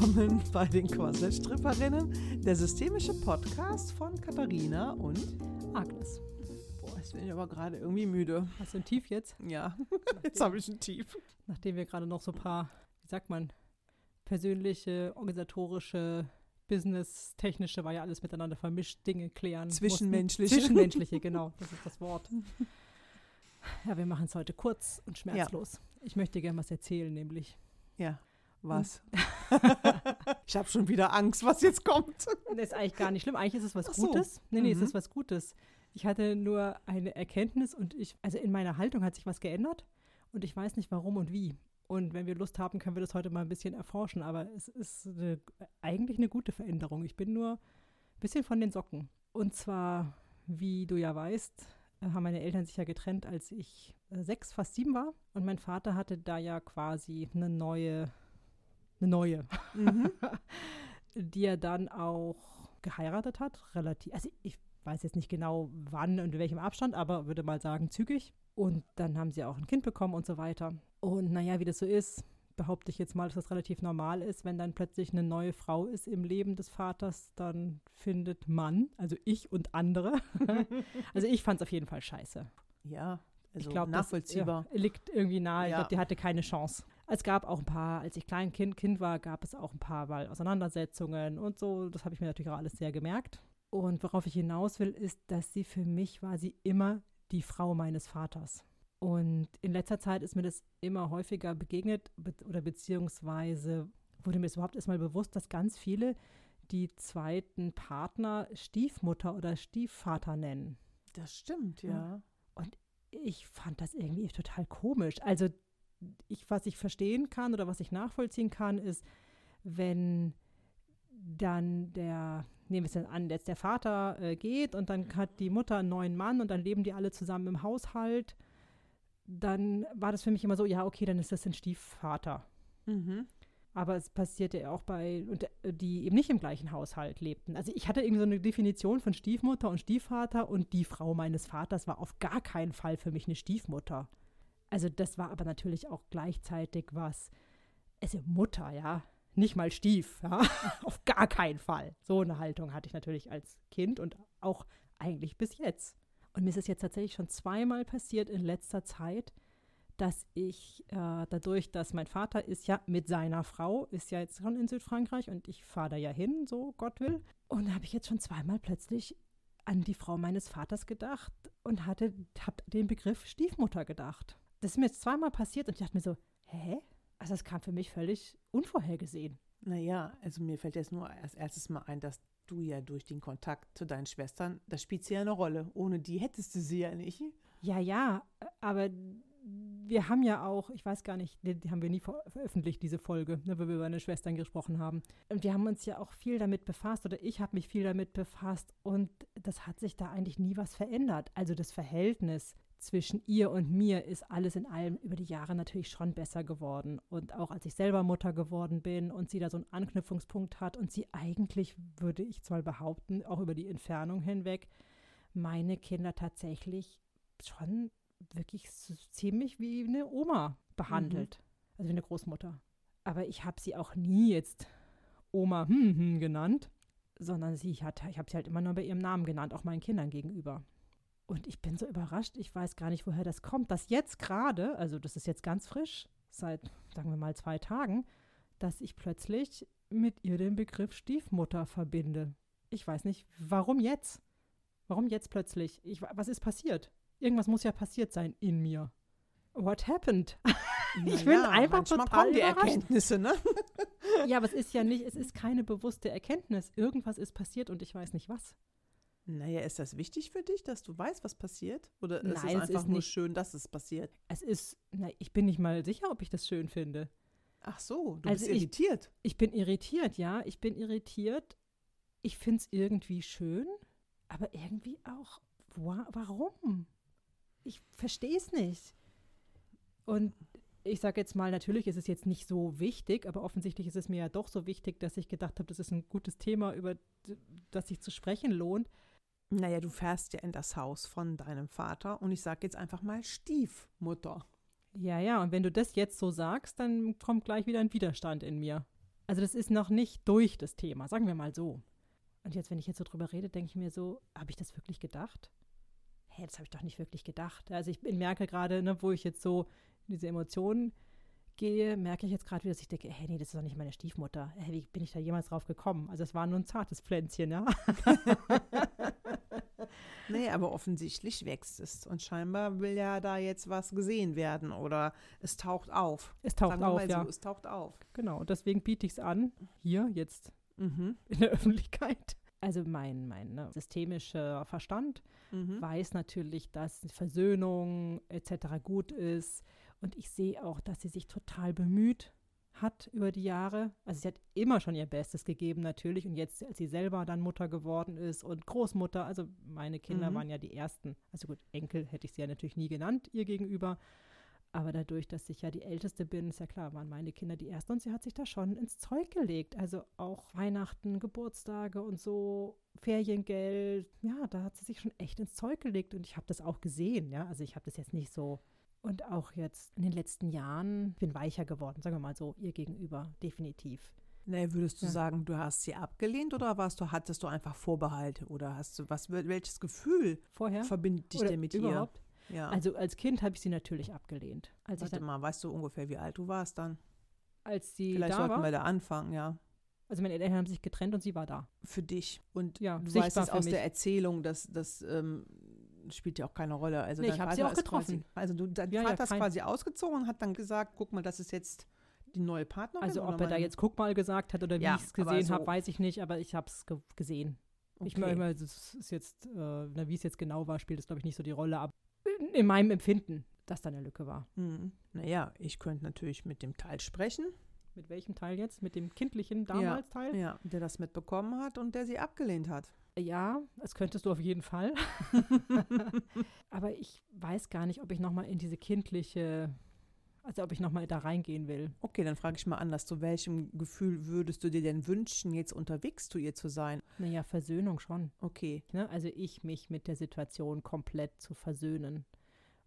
willkommen bei den Quasselstripperinnen, der systemische Podcast von Katharina und Agnes. Boah, jetzt bin ich aber gerade irgendwie müde. Hast du ein Tief jetzt? Ja, jetzt habe ich ein Tief. Nachdem wir gerade noch so ein paar, wie sagt man, persönliche, organisatorische, business-technische, war ja alles miteinander vermischt, Dinge klären. mussten. Zwischenmenschliche. Zwischenmenschliche, genau, das ist das Wort. Ja, wir machen es heute kurz und schmerzlos. Ich möchte gerne was erzählen, nämlich. Ja, was? ich habe schon wieder Angst, was jetzt kommt. Das ist eigentlich gar nicht schlimm. Eigentlich ist es was so. Gutes. Nee, nee, Mhm. es ist was Gutes. Ich hatte nur eine Erkenntnis und ich, also in meiner Haltung hat sich was geändert und ich weiß nicht warum und wie. Und wenn wir Lust haben, können wir das heute mal ein bisschen erforschen. Aber es ist eine, eigentlich eine gute Veränderung. Ich bin nur ein bisschen von den Socken. Und zwar, wie du ja weißt, haben meine Eltern sich ja getrennt, als ich äh, sechs, fast sieben war. Und mein Vater hatte da ja quasi eine neue, eine neue, Mhm. die er dann auch geheiratet hat, relativ, also ich weiß jetzt nicht genau wann und in welchem Abstand, aber würde mal sagen zügig. Und dann haben sie auch ein Kind bekommen und so weiter. Und naja, wie das so ist, behaupte ich jetzt mal, dass das relativ normal ist, wenn dann plötzlich eine neue Frau ist im Leben des Vaters, dann findet man, also ich und andere, also ich fand es auf jeden Fall scheiße. Ja, also ich glaube, nachvollziehbar. Das, ja, liegt irgendwie nahe. Ich Ja. glaube, die hatte keine Chance. Es gab auch ein paar, als ich klein kind, kind war, gab es auch ein paar Mal Auseinandersetzungen und so. Das habe ich mir natürlich auch alles sehr gemerkt. Und worauf ich hinaus will, ist, dass sie für mich war sie immer die Frau meines Vaters. Und in letzter Zeit ist mir das immer häufiger begegnet be oder beziehungsweise wurde mir das überhaupt erstmal bewusst, dass ganz viele die zweiten Partner Stiefmutter oder Stiefvater nennen Das stimmt, ja. Ja. ich fand das irgendwie total komisch. Also ich, was ich verstehen kann oder was ich nachvollziehen kann, ist, wenn dann der, nehmen wir es dann an, jetzt der Vater äh, geht und dann hat die Mutter einen neuen Mann und dann leben die alle zusammen im Haushalt, dann war das für mich immer so, ja, okay, dann ist das ein Stiefvater. Mhm. Aber es passierte ja auch bei, und, äh, die eben nicht im gleichen Haushalt lebten. Also ich hatte irgendwie so eine Definition von Stiefmutter und Stiefvater und die Frau meines Vaters war auf gar keinen Fall für mich eine Stiefmutter. Also das war aber natürlich auch gleichzeitig was, also Mutter, ja, nicht mal Stief, ja, auf gar keinen Fall. So eine Haltung hatte ich natürlich als Kind und auch eigentlich bis jetzt. Und mir ist es jetzt tatsächlich schon zweimal passiert in letzter Zeit, dass ich äh, dadurch, dass mein Vater ist ja mit seiner Frau, ist ja jetzt schon in Südfrankreich und ich fahre da ja hin, so Gott will. Und da habe ich jetzt schon zweimal plötzlich an die Frau meines Vaters gedacht und hatte hab den Begriff Stiefmutter gedacht. Das ist mir jetzt zweimal passiert und ich dachte mir so, hä? Also das kam für mich völlig unvorhergesehen. Naja, also mir fällt jetzt nur als erstes mal ein, dass du ja durch den Kontakt zu deinen Schwestern, das spielt sie ja eine Rolle. Ohne die hättest du sie ja nicht. Ja, ja, aber wir haben ja auch, ich weiß gar nicht, die, haben wir nie ver veröffentlicht, diese Folge, ne, wo wir über meine Schwestern gesprochen haben. Und wir haben uns ja auch viel damit befasst oder ich habe mich viel damit befasst und das hat sich da eigentlich nie was verändert. Also das Verhältnis zwischen ihr und mir ist alles in allem über die Jahre natürlich schon besser geworden. Und auch als ich selber Mutter geworden bin und sie da so einen Anknüpfungspunkt hat und sie eigentlich, würde ich zwar behaupten, auch über die Entfernung hinweg, meine Kinder tatsächlich schon wirklich so ziemlich wie eine Oma behandelt. Also wie eine Großmutter. Aber ich habe sie auch nie jetzt Oma hm, hm, genannt, sondern sie hat, ich habe sie halt immer nur bei ihrem Namen genannt, auch meinen Kindern gegenüber. Und ich bin so überrascht, ich weiß gar nicht, woher das kommt, dass jetzt gerade, also das ist jetzt ganz frisch, seit, sagen wir mal, zwei Tagen, dass ich plötzlich mit ihr den Begriff Stiefmutter verbinde. Ich weiß nicht, warum jetzt? Warum jetzt plötzlich? Ich, was ist passiert? Irgendwas muss ja passiert sein in mir. What happened? Ich bin einfach manchmal total kommen die. Erkenntnisse, ne? ja, aber es ist ja nicht, es ist keine bewusste Erkenntnis. Irgendwas ist passiert und ich weiß nicht was. Naja, ist das wichtig für dich, dass du weißt, was passiert? Oder ist Nein, es es einfach ist nur nicht. schön, dass es passiert? Es ist, na, ich bin nicht mal sicher, ob ich das schön finde. Ach so, du Also bist ich- irritiert. Ich bin irritiert, ja. Ich bin irritiert. Ich finde es irgendwie schön, aber irgendwie auch, wa warum? Ich verstehe es nicht. Und ich sage jetzt mal, natürlich ist es jetzt nicht so wichtig, aber offensichtlich ist es mir ja doch so wichtig, dass ich gedacht habe, das ist ein gutes Thema, über das sich zu sprechen lohnt. Naja, du fährst ja in das Haus von deinem Vater und ich sage jetzt einfach mal Stiefmutter. Ja, ja, und wenn du das jetzt so sagst, dann kommt gleich wieder ein Widerstand in mir. Also das ist noch nicht durch das Thema, sagen wir mal so. Und jetzt, wenn ich jetzt so drüber rede, denke ich mir so, habe ich das wirklich gedacht? Hä, das habe ich doch nicht wirklich gedacht. Also ich merke gerade, ne, wo ich jetzt so diese Emotionen gehe, merke ich jetzt gerade wieder, dass ich denke, hey, nee, das ist doch nicht meine Stiefmutter. Hey, wie bin ich da jemals drauf gekommen? Also es war nur ein zartes Pflänzchen, ja. nee, aber offensichtlich wächst es. Und scheinbar will ja da jetzt was gesehen werden oder es taucht auf. Es taucht auf, ja. So, es taucht auf. Genau, deswegen biete ich es an, hier jetzt mhm. in der Öffentlichkeit. Also mein, mein ne, systemischer Verstand mhm. weiß natürlich, dass Versöhnung etc. gut ist. Und ich sehe auch, dass sie sich total bemüht hat über die Jahre. Also sie hat immer schon ihr Bestes gegeben natürlich und jetzt, als sie selber dann Mutter geworden ist und Großmutter, also meine Kinder mhm. waren ja die ersten. Also gut, Enkel hätte ich sie ja natürlich nie genannt ihr gegenüber. Aber dadurch, dass ich ja die Älteste bin, ist ja klar, waren meine Kinder die Ersten und sie hat sich da schon ins Zeug gelegt. Also auch Weihnachten, Geburtstage und so, Feriengeld, ja, da hat sie sich schon echt ins Zeug gelegt und ich habe das auch gesehen, ja. Also ich habe das jetzt nicht so und auch jetzt in den letzten Jahren bin weicher geworden, sagen wir mal so, ihr gegenüber, definitiv. Nee, würdest du ja. sagen, du hast sie abgelehnt oder warst du, hattest du einfach Vorbehalte oder hast du was, welches Gefühl vorher verbindet dich denn mit überhaupt? ihr? Ja. Also als Kind habe ich sie natürlich abgelehnt. Als Warte mal, weißt du ungefähr, wie alt du warst dann? Als sie Vielleicht da sollten war? wir da anfangen, ja. Also meine Eltern haben sich getrennt und sie war da. Für dich. Und ja, du weißt es aus mich. der Erzählung, dass, dass ähm, spielt ja auch keine Rolle. Also nee, ich habe sie auch getroffen. Quasi, also du, dein ja, Vater ja, ist quasi ausgezogen und hat dann gesagt, guck mal, das ist jetzt die neue Partnerin. Also ob er da jetzt guck mal gesagt hat oder wie ja, ich es gesehen so habe, weiß ich nicht, aber ich habe es ge gesehen. Okay. Ich meine, das ist jetzt, äh, wie es jetzt genau war, spielt es glaube ich nicht so die Rolle, aber in meinem Empfinden, dass da eine Lücke war. Mhm. Naja, ich könnte natürlich mit dem Teil sprechen. Mit welchem Teil jetzt? Mit dem kindlichen damals ja, Teil? Ja, der das mitbekommen hat und der sie abgelehnt hat. Ja, das könntest du auf jeden Fall. Aber ich weiß gar nicht, ob ich nochmal in diese kindliche, also ob ich nochmal da reingehen will. Okay, dann frage ich mal anders. Zu welchem Gefühl würdest du dir denn wünschen, jetzt unterwegs zu ihr zu sein? Naja, Versöhnung schon. Okay. Ne? Also ich mich mit der Situation komplett zu versöhnen.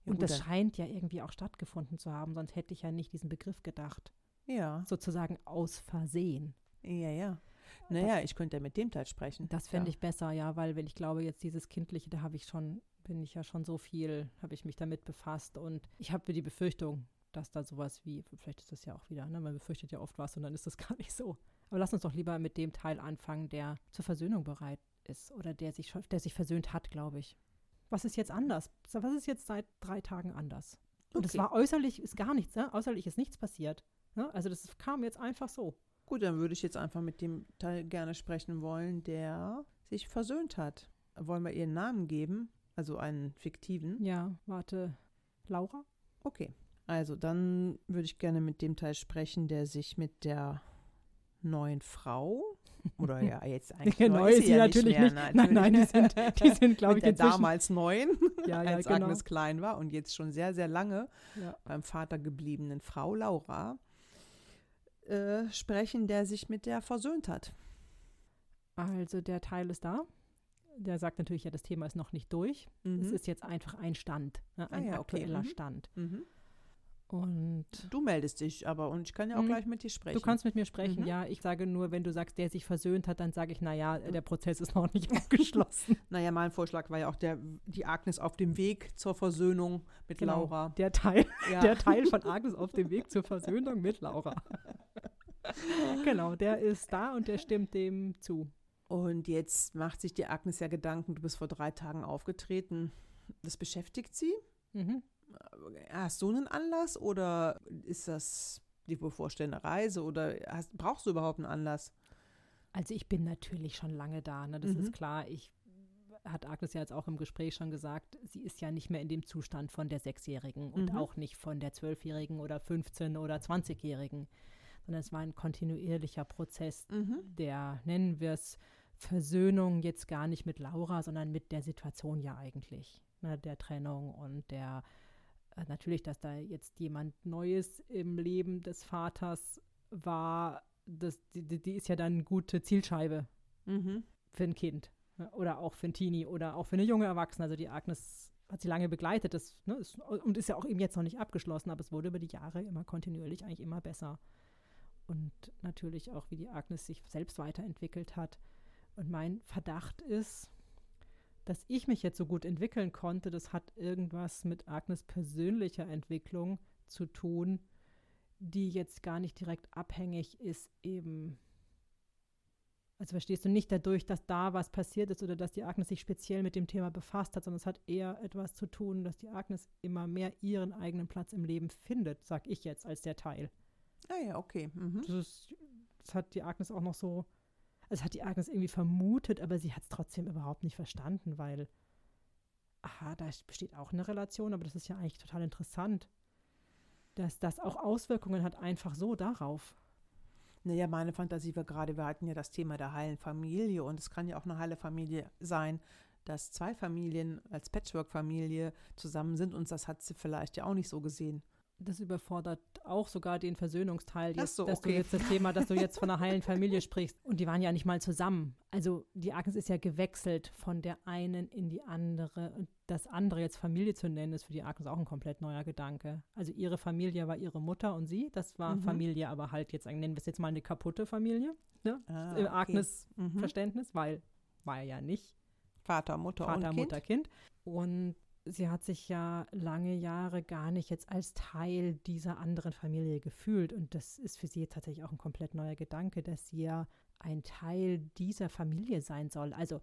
Ja, Und gut, das scheint ja irgendwie auch stattgefunden zu haben, sonst hätte ich ja nicht diesen Begriff gedacht. Ja. Sozusagen aus Versehen. Ja, ja. Naja, ich könnte ja mit dem Teil sprechen. Das fände ja. ich besser, ja, weil wenn ich glaube, jetzt dieses Kindliche, da habe ich schon, bin ich ja schon so viel, habe ich mich damit befasst und ich habe die Befürchtung, dass da sowas wie, vielleicht ist das ja auch wieder, ne, man befürchtet ja oft was und dann ist das gar nicht so. Aber lass uns doch lieber mit dem Teil anfangen, der zur Versöhnung bereit ist oder der sich, der sich versöhnt hat, glaube ich. Was ist jetzt anders? Was ist jetzt seit drei Tagen anders? Und es war äußerlich, ist gar nichts, ne? äußerlich ist nichts passiert. Ne? Also das kam jetzt einfach so. Gut, dann würde ich jetzt einfach mit dem Teil gerne sprechen wollen, der sich versöhnt hat. Wollen wir ihren Namen geben? Also einen fiktiven? Ja, warte. Laura? Okay. Also dann würde ich gerne mit dem Teil sprechen, der sich mit der neuen Frau oder ja jetzt eigentlich neu, neu ist sie ja natürlich nicht. Mehr, nicht. Nein, nein, die sind, die sind glaube ich, der damals neun, ja, ja, als genau. Agnes klein war und jetzt schon sehr, sehr lange ja. beim Vater gebliebenen Frau Laura äh, sprechen, der sich mit der versöhnt hat. Also der Teil ist da. Der sagt natürlich, ja, das Thema ist noch nicht durch. Mhm. Es ist jetzt einfach ein Stand, ne, ein ah, ja, aktueller okay. mhm. Stand. Mhm. Und du meldest dich aber und ich kann ja auch mhm. gleich mit dir sprechen. Du kannst mit mir sprechen, mhm. ja. Ich sage nur, wenn du sagst, der sich versöhnt hat, dann sage ich, naja, der Prozess ist noch nicht abgeschlossen. naja, mein Vorschlag war ja auch der, die Agnes auf dem Weg zur Versöhnung mit genau, Laura. Der Teil, ja. der Teil von Agnes auf dem Weg zur Versöhnung mit Laura. genau, der ist da und der stimmt dem zu. Und jetzt macht sich die Agnes ja Gedanken, du bist vor drei Tagen aufgetreten. Das beschäftigt sie. Mhm. Hast du einen Anlass oder ist das die bevorstehende Reise oder hast, brauchst du überhaupt einen Anlass? Also ich bin natürlich schon lange da, ne? das mhm. ist klar. Ich hat Agnes ja jetzt auch im Gespräch schon gesagt, sie ist ja nicht mehr in dem Zustand von der Sechsjährigen und mhm. auch nicht von der Zwölfjährigen oder 15- oder 20-Jährigen, sondern es war ein kontinuierlicher Prozess, mhm. der, nennen wir es, Versöhnung jetzt gar nicht mit Laura, sondern mit der Situation ja eigentlich, ne, der Trennung und der äh, natürlich, dass da jetzt jemand Neues im Leben des Vaters war, das, die, die ist ja dann eine gute Zielscheibe mhm. für ein Kind ne? oder auch für ein Teenie oder auch für eine junge Erwachsene. Also die Agnes hat sie lange begleitet das, ne, ist, und ist ja auch eben jetzt noch nicht abgeschlossen, aber es wurde über die Jahre immer kontinuierlich eigentlich immer besser. Und natürlich auch, wie die Agnes sich selbst weiterentwickelt hat. Und mein Verdacht ist, dass ich mich jetzt so gut entwickeln konnte, das hat irgendwas mit Agnes persönlicher Entwicklung zu tun, die jetzt gar nicht direkt abhängig ist eben also verstehst du nicht dadurch, dass da was passiert ist oder dass die Agnes sich speziell mit dem Thema befasst hat, sondern es hat eher etwas zu tun, dass die Agnes immer mehr ihren eigenen Platz im Leben findet, sag ich jetzt als der Teil. Ah ja, okay. Mhm. Das, das, hat die Agnes auch noch so, also hat die Agnes irgendwie vermutet, aber sie hat es trotzdem überhaupt nicht verstanden, weil, aha, da besteht auch eine Relation, aber das ist ja eigentlich total interessant, dass das auch Auswirkungen hat einfach so darauf. Naja, meine Fantasie war gerade, wir hatten ja das Thema der heilen Familie und es kann ja auch eine heile Familie sein, dass zwei Familien als Patchwork-Familie zusammen sind und das hat sie vielleicht ja auch nicht so gesehen das überfordert auch sogar den Versöhnungsteil, jetzt, so, dass okay. du jetzt das Thema, dass du jetzt von einer heilen Familie sprichst. Und die waren ja nicht mal zusammen. Also die Agnes ist ja gewechselt von der einen in die andere. Und das andere jetzt Familie zu nennen, ist für die Agnes auch ein komplett neuer Gedanke. Also ihre Familie war ihre Mutter und sie, das war mhm. Familie, aber halt jetzt, nennen wir es jetzt mal eine kaputte Familie. Ne? Ah, Im Agnes mhm. Verständnis, weil war ja nicht. Vater, Mutter Vater, und Mutter, kind. kind. Und sie hat sich ja lange Jahre gar nicht jetzt als Teil dieser anderen Familie gefühlt. Und das ist für sie tatsächlich auch ein komplett neuer Gedanke, dass sie ja ein Teil dieser Familie sein soll. Also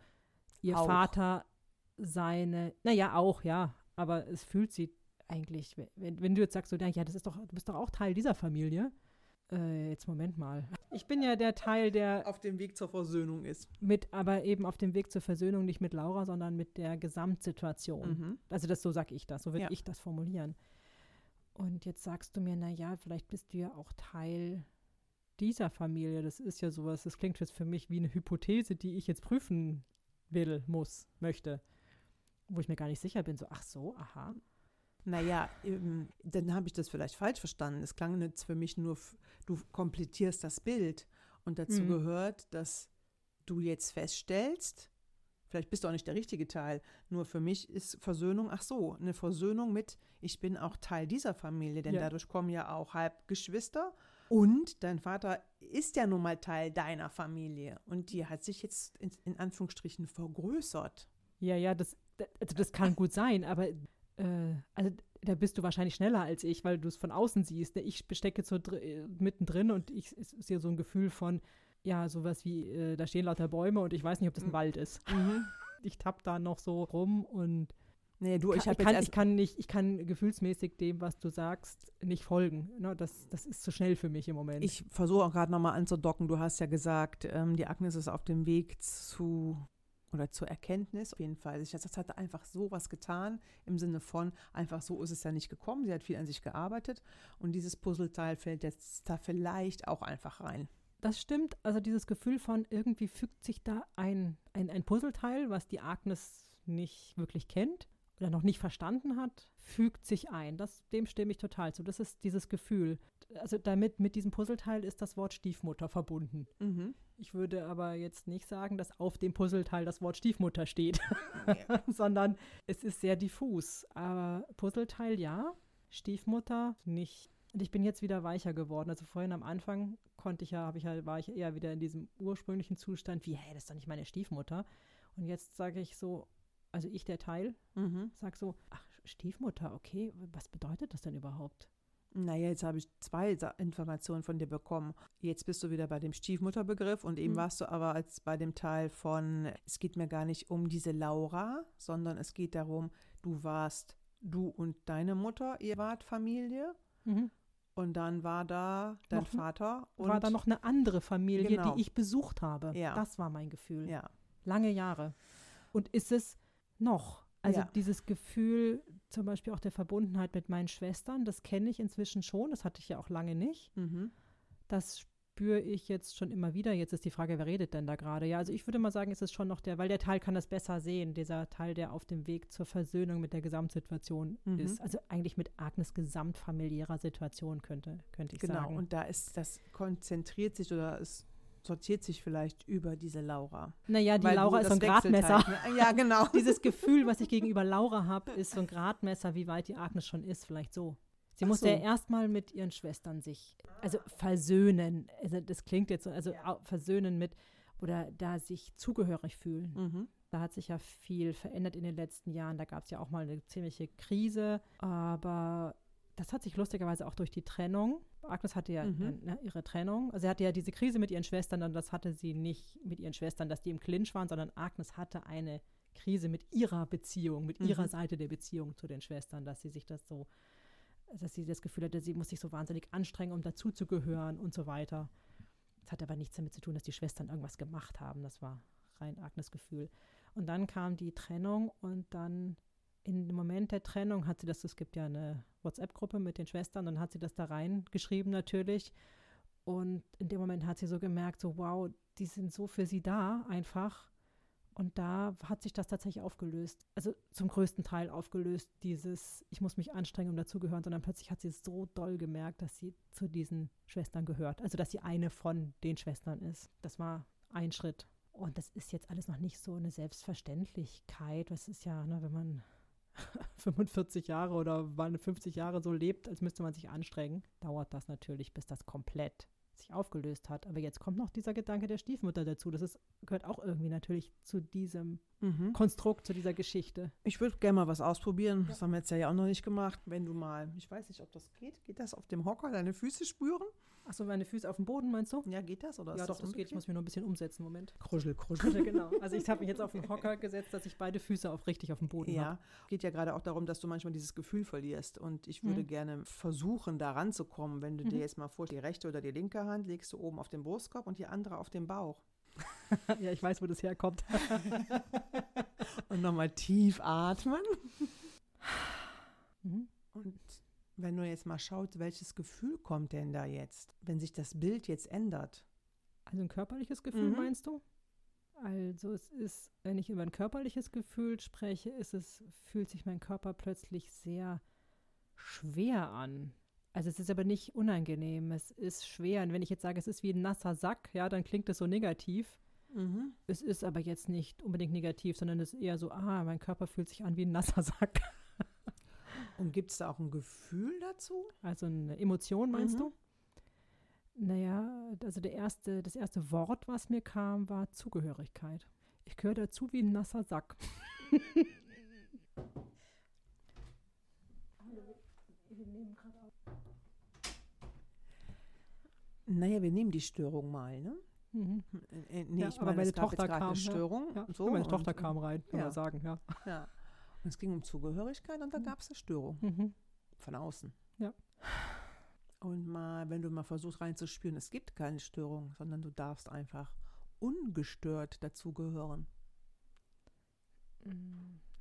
ihr auch. Vater, seine, naja, auch, ja, aber es fühlt sie eigentlich, wenn, wenn du jetzt sagst, so, ja, das ist doch, du bist doch auch Teil dieser Familie, äh, jetzt Moment mal. Ich bin ja der Teil, der auf dem Weg zur Versöhnung ist. Mit, aber eben auf dem Weg zur Versöhnung nicht mit Laura, sondern mit der Gesamtsituation. Mhm. Also das so sage ich das, so würde ja. ich das formulieren. Und jetzt sagst du mir, na ja, vielleicht bist du ja auch Teil dieser Familie. Das ist ja sowas, das klingt jetzt für mich wie eine Hypothese, die ich jetzt prüfen will, muss, möchte. Wo ich mir gar nicht sicher bin, so, ach so, aha. Naja, ähm, dann habe ich das vielleicht falsch verstanden. Es klang jetzt für mich nur, du komplettierst das Bild. Und dazu mhm. gehört, dass du jetzt feststellst, vielleicht bist du auch nicht der richtige Teil, nur für mich ist Versöhnung, ach so, eine Versöhnung mit, ich bin auch Teil dieser Familie, denn ja. dadurch kommen ja auch Halbgeschwister. Und dein Vater ist ja nun mal Teil deiner Familie. Und die hat sich jetzt in, in Anführungsstrichen vergrößert. Ja, ja, das, also das kann gut sein, aber äh, also da bist du wahrscheinlich schneller als ich, weil du es von außen siehst. Ne? Ich stecke so dr äh, mittendrin und ich sehe so ein Gefühl von, ja, sowas wie, äh, da stehen lauter Bäume und ich weiß nicht, ob das ein mhm. Wald ist. Mhm. Ich tapp da noch so rum und Nee, du, ich, kann, ich, kann, ich kann nicht, ich kann gefühlsmäßig dem, was du sagst, nicht folgen. No, das, das ist zu schnell für mich im Moment. Ich versuche auch gerade nochmal anzudocken. Du hast ja gesagt, ähm, die Agnes ist auf dem Weg zu oder zur Erkenntnis. Auf jeden Fall. Ich, das hat einfach so was getan, im Sinne von, einfach so ist es ja nicht gekommen. Sie hat viel an sich gearbeitet und dieses Puzzleteil fällt jetzt da vielleicht auch einfach rein. Das stimmt. Also dieses Gefühl von, irgendwie fügt sich da ein, ein, ein Puzzleteil, was die Agnes nicht wirklich kennt oder noch nicht verstanden hat, fügt sich ein. Das, dem stimme ich total zu. Das ist dieses Gefühl. Also damit, mit diesem Puzzleteil ist das Wort Stiefmutter verbunden. Mhm. Ich würde aber jetzt nicht sagen, dass auf dem Puzzleteil das Wort Stiefmutter steht, ja. sondern es ist sehr diffus. Aber Puzzleteil ja, Stiefmutter nicht. Und ich bin jetzt wieder weicher geworden. Also vorhin am Anfang konnte ich ja, habe ich ja, war ich eher wieder in diesem ursprünglichen Zustand, wie, hey, das ist doch nicht meine Stiefmutter. Und jetzt sage ich so, also ich der Teil, mhm. sag so, ach, Stiefmutter, okay, was bedeutet das denn überhaupt? Naja, jetzt habe ich zwei Informationen von dir bekommen. Jetzt bist du wieder bei dem Stiefmutterbegriff und eben mhm. warst du aber als bei dem Teil von, es geht mir gar nicht um diese Laura, sondern es geht darum, du warst du und deine Mutter, ihr wart Familie. Mhm. Und dann war da dein noch, Vater. Und war da noch eine andere Familie, genau. die ich besucht habe. Ja. Das war mein Gefühl. Ja. Lange Jahre. Und ist es noch? Also ja. dieses Gefühl, zum Beispiel auch der Verbundenheit mit meinen Schwestern, das kenne ich inzwischen schon, das hatte ich ja auch lange nicht. Mhm. Das spüre ich jetzt schon immer wieder. Jetzt ist die Frage, wer redet denn da gerade? Ja, also ich würde mal sagen, es ist schon noch der, weil der Teil kann das besser sehen, dieser Teil, der auf dem Weg zur Versöhnung mit der Gesamtsituation mhm. ist. Also eigentlich mit Agnes gesamtfamiliärer Situation könnte, könnte ich genau, sagen. Genau, und da ist, das konzentriert sich oder ist sortiert sich vielleicht über diese Laura. Naja, die Weil Laura ist so ein Gradmesser. Halt, ja, genau. Dieses Gefühl, was ich gegenüber Laura habe, ist so ein Gradmesser, wie weit die Agnes schon ist, vielleicht so. Sie musste so. ja erstmal mit ihren Schwestern sich, also versöhnen. Also das klingt jetzt so, also versöhnen mit oder da sich zugehörig fühlen. Mhm. Da hat sich ja viel verändert in den letzten Jahren. Da gab es ja auch mal eine ziemliche Krise, aber das hat sich lustigerweise auch durch die Trennung. Agnes hatte ja mhm. ne, ihre Trennung. Also sie hatte ja diese Krise mit ihren Schwestern und das hatte sie nicht mit ihren Schwestern, dass die im Clinch waren, sondern Agnes hatte eine Krise mit ihrer Beziehung, mit mhm. ihrer Seite der Beziehung zu den Schwestern, dass sie sich das so, dass sie das Gefühl hatte, sie muss sich so wahnsinnig anstrengen, um dazuzugehören und so weiter. Das hat aber nichts damit zu tun, dass die Schwestern irgendwas gemacht haben. Das war rein Agnes Gefühl. Und dann kam die Trennung und dann in dem Moment der Trennung hat sie das, es gibt ja eine WhatsApp-Gruppe mit den Schwestern, dann hat sie das da reingeschrieben natürlich. Und in dem Moment hat sie so gemerkt, so wow, die sind so für sie da einfach. Und da hat sich das tatsächlich aufgelöst. Also zum größten Teil aufgelöst, dieses, ich muss mich anstrengen, um dazugehören, sondern plötzlich hat sie es so doll gemerkt, dass sie zu diesen Schwestern gehört. Also dass sie eine von den Schwestern ist. Das war ein Schritt. Und das ist jetzt alles noch nicht so eine Selbstverständlichkeit. Das ist ja, ne, wenn man 45 Jahre oder 50 Jahre so lebt, als müsste man sich anstrengen, dauert das natürlich, bis das komplett sich aufgelöst hat. Aber jetzt kommt noch dieser Gedanke der Stiefmutter dazu. Das ist, gehört auch irgendwie natürlich zu diesem mhm. Konstrukt, zu dieser Geschichte. Ich würde gerne mal was ausprobieren. Ja. Das haben wir jetzt ja auch noch nicht gemacht. Wenn du mal, ich weiß nicht, ob das geht, geht das auf dem Hocker, deine Füße spüren? Achso, meine Füße auf dem Boden, meinst du? Ja, geht das? Oder ja, doch, das, das geht. Ich muss mich nur ein bisschen umsetzen. Moment. Kruschel, kruschel. genau. Also ich habe mich jetzt auf den Hocker gesetzt, dass ich beide Füße auf richtig auf dem Boden habe. Ja, geht ja gerade auch darum, dass du manchmal dieses Gefühl verlierst. Und ich würde mhm. gerne versuchen, da ranzukommen. Wenn du mhm. dir jetzt mal vorstellst, die rechte oder die linke Hand legst du oben auf den Brustkorb und die andere auf den Bauch. ja, ich weiß, wo das herkommt. und nochmal tief atmen. Mhm. Und wenn du jetzt mal schaut, welches Gefühl kommt denn da jetzt, wenn sich das Bild jetzt ändert? Also ein körperliches Gefühl mhm. meinst du? Also es ist, wenn ich über ein körperliches Gefühl spreche, ist es, fühlt sich mein Körper plötzlich sehr schwer an. Also es ist aber nicht unangenehm, es ist schwer. Und wenn ich jetzt sage, es ist wie ein nasser Sack, ja, dann klingt es so negativ. Mhm. Es ist aber jetzt nicht unbedingt negativ, sondern es ist eher so, ah, mein Körper fühlt sich an wie ein nasser Sack. Und gibt es da auch ein Gefühl dazu? Also eine Emotion, meinst mhm. du? Naja, also der erste, das erste Wort, was mir kam, war Zugehörigkeit. Ich gehöre dazu wie ein nasser Sack. Naja, wir nehmen die Störung mal, ne? Mhm. Äh, nee, ja, ich meine, meine Tochter kam, eine Störung. Ja. So, meine Tochter kam rein, kann ja. man sagen, ja. ja. Es ging um Zugehörigkeit und da mhm. gab es eine Störung mhm. von außen. Ja. Und mal, wenn du mal versuchst reinzuspüren, es gibt keine Störung, sondern du darfst einfach ungestört dazugehören.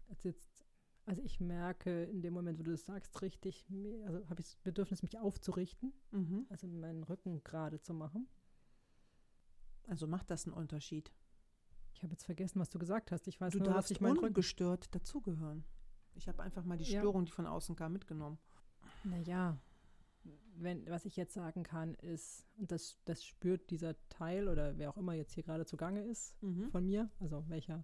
Also, jetzt, also ich merke in dem Moment, wo du das sagst, richtig, also habe ich das Bedürfnis, mich aufzurichten, mhm. also meinen Rücken gerade zu machen. Also macht das einen Unterschied? Ich habe jetzt vergessen, was du gesagt hast. Ich weiß du nur, darfst dass ich ungestört Rücken dazugehören. Ich habe einfach mal die Störung, ja. die von außen kam, mitgenommen. Naja, wenn, was ich jetzt sagen kann, ist, und das, das spürt dieser Teil oder wer auch immer jetzt hier gerade zugange ist mhm. von mir, also welcher,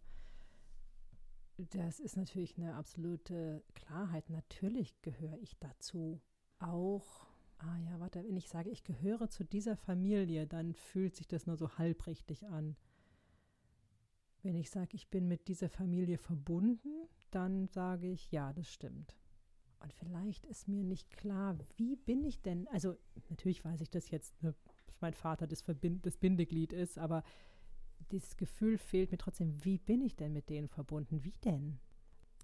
das ist natürlich eine absolute Klarheit. Natürlich gehöre ich dazu. Auch, ah ja, warte, wenn ich sage, ich gehöre zu dieser Familie, dann fühlt sich das nur so halbrichtig an. Wenn ich sage, ich bin mit dieser Familie verbunden, dann sage ich, ja, das stimmt. Und vielleicht ist mir nicht klar, wie bin ich denn, also natürlich weiß ich das jetzt, ne, dass mein Vater das, Verbind, das Bindeglied ist, aber dieses Gefühl fehlt mir trotzdem, wie bin ich denn mit denen verbunden? Wie denn?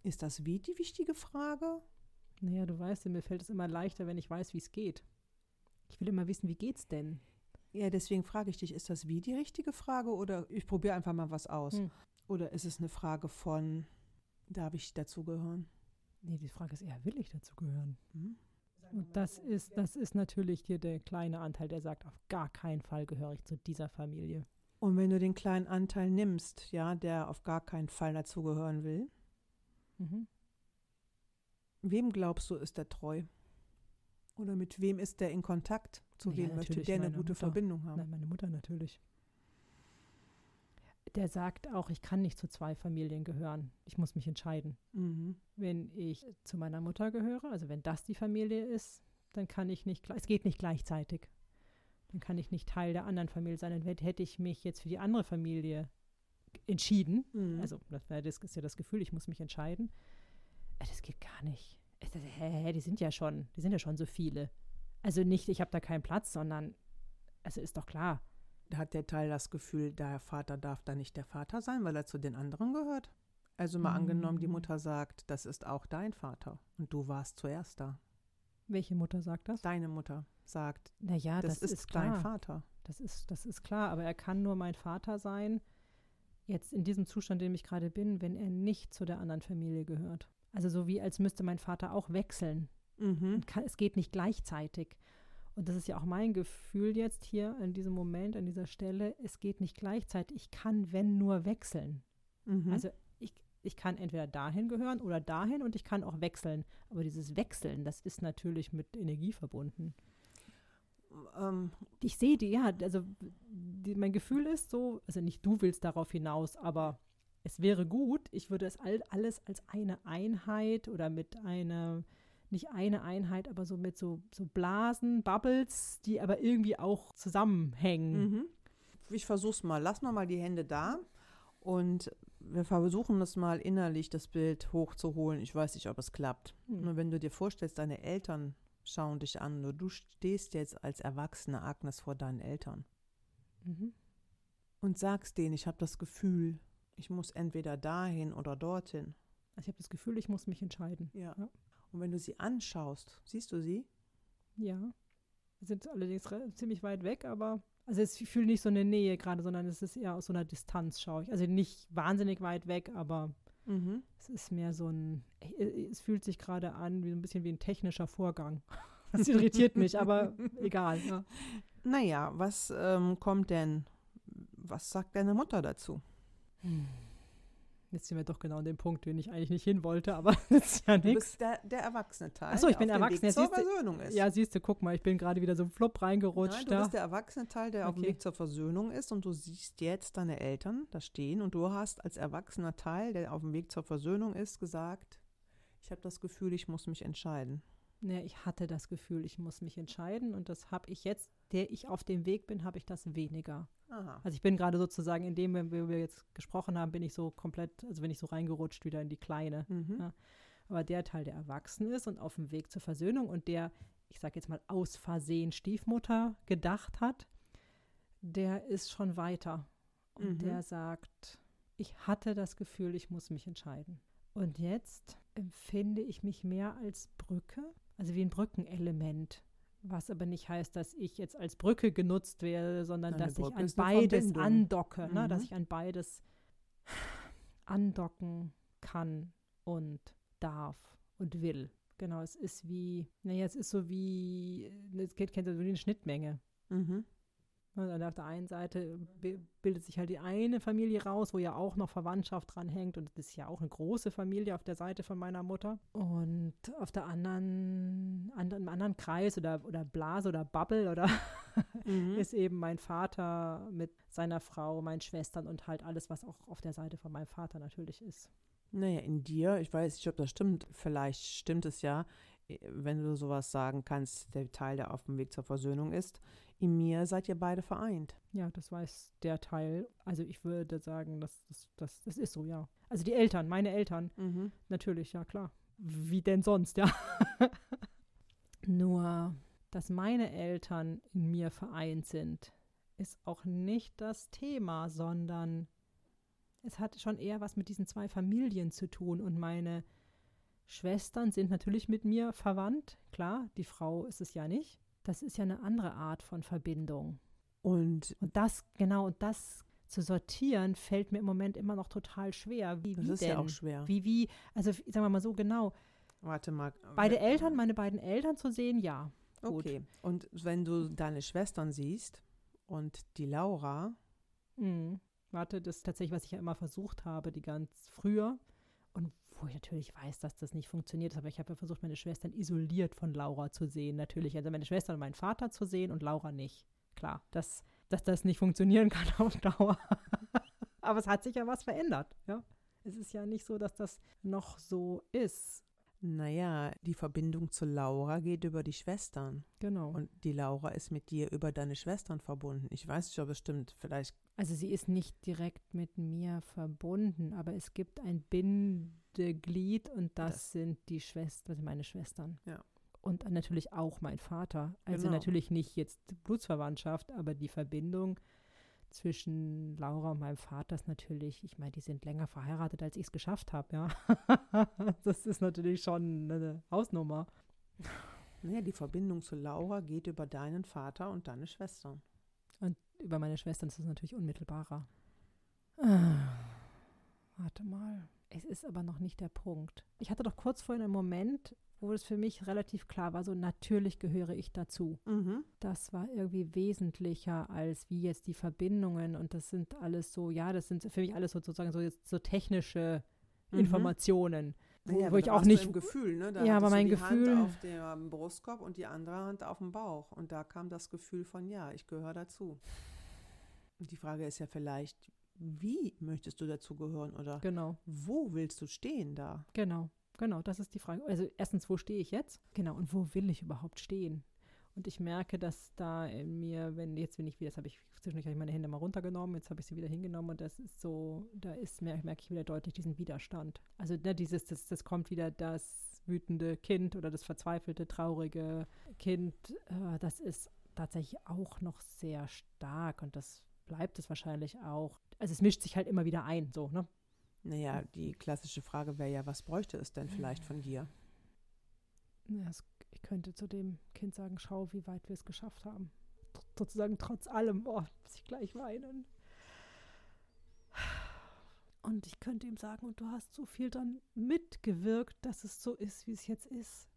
Ist das wie die wichtige Frage? Naja, du weißt, mir fällt es immer leichter, wenn ich weiß, wie es geht. Ich will immer wissen, wie geht's denn? Ja, deswegen frage ich dich, ist das wie die richtige Frage oder ich probiere einfach mal was aus? Hm. Oder ist es eine Frage von, darf ich dazugehören? Nee, die Frage ist eher, will ich dazugehören? Hm? Und das ist, das ist natürlich hier der kleine Anteil, der sagt, auf gar keinen Fall gehöre ich zu dieser Familie. Und wenn du den kleinen Anteil nimmst, ja, der auf gar keinen Fall dazugehören will, mhm. wem glaubst du, ist er treu? Oder mit wem ist der in Kontakt? Zu ja, wem möchte der eine gute Mutter. Verbindung haben? Nein, meine Mutter natürlich. Der sagt auch, ich kann nicht zu zwei Familien gehören. Ich muss mich entscheiden. Mhm. Wenn ich zu meiner Mutter gehöre, also wenn das die Familie ist, dann kann ich nicht, es geht nicht gleichzeitig. Dann kann ich nicht Teil der anderen Familie sein. Dann hätte ich mich jetzt für die andere Familie entschieden. Mhm. Also das, das ist ja das Gefühl, ich muss mich entscheiden. Äh, das geht gar nicht. Äh, die sind ja schon, die sind ja schon so viele. Also nicht, ich habe da keinen Platz, sondern also ist doch klar. Hat der Teil das Gefühl, der Vater darf da nicht der Vater sein, weil er zu den anderen gehört? Also mal mhm. angenommen, die Mutter sagt, das ist auch dein Vater und du warst zuerst da. Welche Mutter sagt das? Deine Mutter sagt, naja, das, das ist, ist dein Vater. Das ist, das ist klar, aber er kann nur mein Vater sein, jetzt in diesem Zustand, in dem ich gerade bin, wenn er nicht zu der anderen Familie gehört. Also so wie als müsste mein Vater auch wechseln. Mhm. Kann, es geht nicht gleichzeitig. Und das ist ja auch mein Gefühl jetzt hier in diesem Moment, an dieser Stelle. Es geht nicht gleichzeitig. Ich kann, wenn nur, wechseln. Mhm. Also ich, ich kann entweder dahin gehören oder dahin und ich kann auch wechseln. Aber dieses Wechseln, das ist natürlich mit Energie verbunden. Ähm, ich sehe die, ja, also die, mein Gefühl ist so, also nicht du willst darauf hinaus, aber es wäre gut, ich würde es all, alles als eine Einheit oder mit einer, nicht eine Einheit, aber so mit so, so Blasen, Bubbles, die aber irgendwie auch zusammenhängen. Mhm. Ich versuch's mal. Lass mal mal die Hände da und wir versuchen das mal innerlich, das Bild hochzuholen. Ich weiß nicht, ob es klappt. Mhm. Wenn du dir vorstellst, deine Eltern schauen dich an. Nur du stehst jetzt als erwachsene Agnes vor deinen Eltern. Mhm. Und sagst denen, ich habe das Gefühl, ich muss entweder dahin oder dorthin. Also ich habe das Gefühl, ich muss mich entscheiden. Ja. ja. Und wenn du sie anschaust, siehst du sie? Ja. Sie sind allerdings ziemlich weit weg, aber also es fühle nicht so eine Nähe gerade, sondern es ist eher aus so einer Distanz, schaue ich. Also nicht wahnsinnig weit weg, aber mhm. es ist mehr so ein, es fühlt sich gerade an wie ein bisschen wie ein technischer Vorgang. Das irritiert mich, aber egal. Ja. Naja, was ähm, kommt denn, was sagt deine Mutter dazu? Hm. Jetzt sind wir doch genau an dem Punkt, den ich eigentlich nicht hin wollte, aber das ist ja nichts. Du bist der, der erwachsene Teil. Achso, ich bin erwachsen. Der zur Versöhnung ist. Ja, siehst du, guck mal, ich bin gerade wieder so flop reingerutscht. Nein, du da. bist der erwachsene Teil, der okay. auf dem Weg zur Versöhnung ist und du siehst jetzt deine Eltern da stehen und du hast als erwachsener Teil, der auf dem Weg zur Versöhnung ist, gesagt, ich habe das Gefühl, ich muss mich entscheiden. Ja, ich hatte das Gefühl, ich muss mich entscheiden und das habe ich jetzt, der ich auf dem Weg bin, habe ich das weniger. Aha. Also ich bin gerade sozusagen in dem, wenn wir jetzt gesprochen haben, bin ich so komplett, also bin ich so reingerutscht wieder in die Kleine. Mhm. Ja. Aber der Teil, der erwachsen ist und auf dem Weg zur Versöhnung und der, ich sage jetzt mal, aus Versehen Stiefmutter gedacht hat, der ist schon weiter. Und mhm. der sagt, ich hatte das Gefühl, ich muss mich entscheiden. Und jetzt empfinde ich mich mehr als Brücke also wie ein Brückenelement. Was aber nicht heißt, dass ich jetzt als Brücke genutzt werde, sondern Eine dass Brücke ich an beides andocke, mhm. ne? dass mhm. ich an beides andocken kann und darf und will. Genau, es ist wie, naja, es ist so wie, es geht, kennt ihr so wie eine Schnittmenge. Mhm. Und auf der einen Seite bildet sich halt die eine Familie raus, wo ja auch noch Verwandtschaft dran hängt. Und das ist ja auch eine große Familie auf der Seite von meiner Mutter. Und auf der anderen, an, im anderen Kreis oder, oder Blase oder Bubble oder mhm. ist eben mein Vater mit seiner Frau, meinen Schwestern und halt alles, was auch auf der Seite von meinem Vater natürlich ist. Naja, in dir, ich weiß nicht, ob das stimmt, vielleicht stimmt es ja, wenn du sowas sagen kannst, der Teil, der auf dem Weg zur Versöhnung ist in mir seid ihr beide vereint. Ja, das weiß der Teil. Also ich würde sagen, das, das, das, das ist so, ja. Also die Eltern, meine Eltern, mhm. natürlich, ja klar. Wie denn sonst, ja. Nur, dass meine Eltern in mir vereint sind, ist auch nicht das Thema, sondern es hat schon eher was mit diesen zwei Familien zu tun. Und meine Schwestern sind natürlich mit mir verwandt, klar, die Frau ist es ja nicht das ist ja eine andere Art von Verbindung. Und, und das, genau, und das zu sortieren, fällt mir im Moment immer noch total schwer. Wie, das wie ist denn? ja auch schwer. Wie, wie, also sagen wir mal so genau. Warte mal. Beide Eltern, meine beiden Eltern zu sehen, ja. Gut. Okay. Und wenn du deine Schwestern siehst und die Laura. Mhm. Warte, das ist tatsächlich, was ich ja immer versucht habe, die ganz früher. Und wo ich natürlich weiß, dass das nicht funktioniert. Aber ich habe ja versucht, meine Schwestern isoliert von Laura zu sehen. Natürlich, also meine Schwester und meinen Vater zu sehen und Laura nicht. Klar, dass, dass das nicht funktionieren kann auf Dauer. Aber es hat sich ja was verändert. Ja? Es ist ja nicht so, dass das noch so ist. Naja, die Verbindung zu Laura geht über die Schwestern. Genau. Und die Laura ist mit dir über deine Schwestern verbunden. Ich weiß nicht, ob es stimmt. Vielleicht. Also sie ist nicht direkt mit mir verbunden, aber es gibt ein Bindeglied und das, das. sind die Schwestern, also meine Schwestern. Ja. Und natürlich auch mein Vater. Also Genau. natürlich nicht jetzt Blutsverwandtschaft, aber die Verbindung zwischen Laura und meinem Vater ist natürlich, ich meine, die sind länger verheiratet, als ich es geschafft habe, ja. das ist natürlich schon eine Hausnummer. Naja, die Verbindung zu Laura geht über deinen Vater und deine Schwestern. Und über meine Schwestern ist es natürlich unmittelbarer. Ah, warte mal. Es ist aber noch nicht der Punkt. Ich hatte doch kurz vorhin einen Moment, wo es für mich relativ klar war, so natürlich gehöre ich dazu. Mhm. Das war irgendwie wesentlicher als wie jetzt die Verbindungen und das sind alles so, ja, das sind für mich alles sozusagen so, jetzt so technische Mhm. Informationen. Wo, Naja, wo ich auch nicht, Gefühl, ne? Da Ja, aber mein die Gefühl- Hand auf dem Brustkorb und die andere Hand auf dem Bauch. Und da kam das Gefühl von, ja, ich gehöre dazu. Und die Frage ist ja vielleicht, wie möchtest du dazu gehören oder genau, wo willst du stehen da? genau, genau, das ist die Frage. Also erstens, wo stehe ich jetzt? Genau, und wo will ich überhaupt stehen? Und ich merke, dass da in mir, wenn jetzt bin ich wieder, jetzt habe ich zwischendurch habe ich meine Hände mal runtergenommen, jetzt habe ich sie wieder hingenommen und das ist so, da ist mer- merke ich wieder deutlich diesen Widerstand. Also ne, dieses, das, das kommt wieder das wütende Kind oder das verzweifelte, traurige Kind, äh, das ist tatsächlich auch noch sehr stark und das bleibt es wahrscheinlich auch. Also es mischt sich halt immer wieder ein, so, ne? Naja, die klassische Frage wäre ja, was bräuchte es denn vielleicht von dir? Ich könnte zu dem Kind sagen, schau, wie weit wir es geschafft haben. Sozusagen trotz allem, boah, muss ich gleich weinen. Und ich könnte ihm sagen, und du hast so viel dran mitgewirkt, dass es so ist, wie es jetzt ist.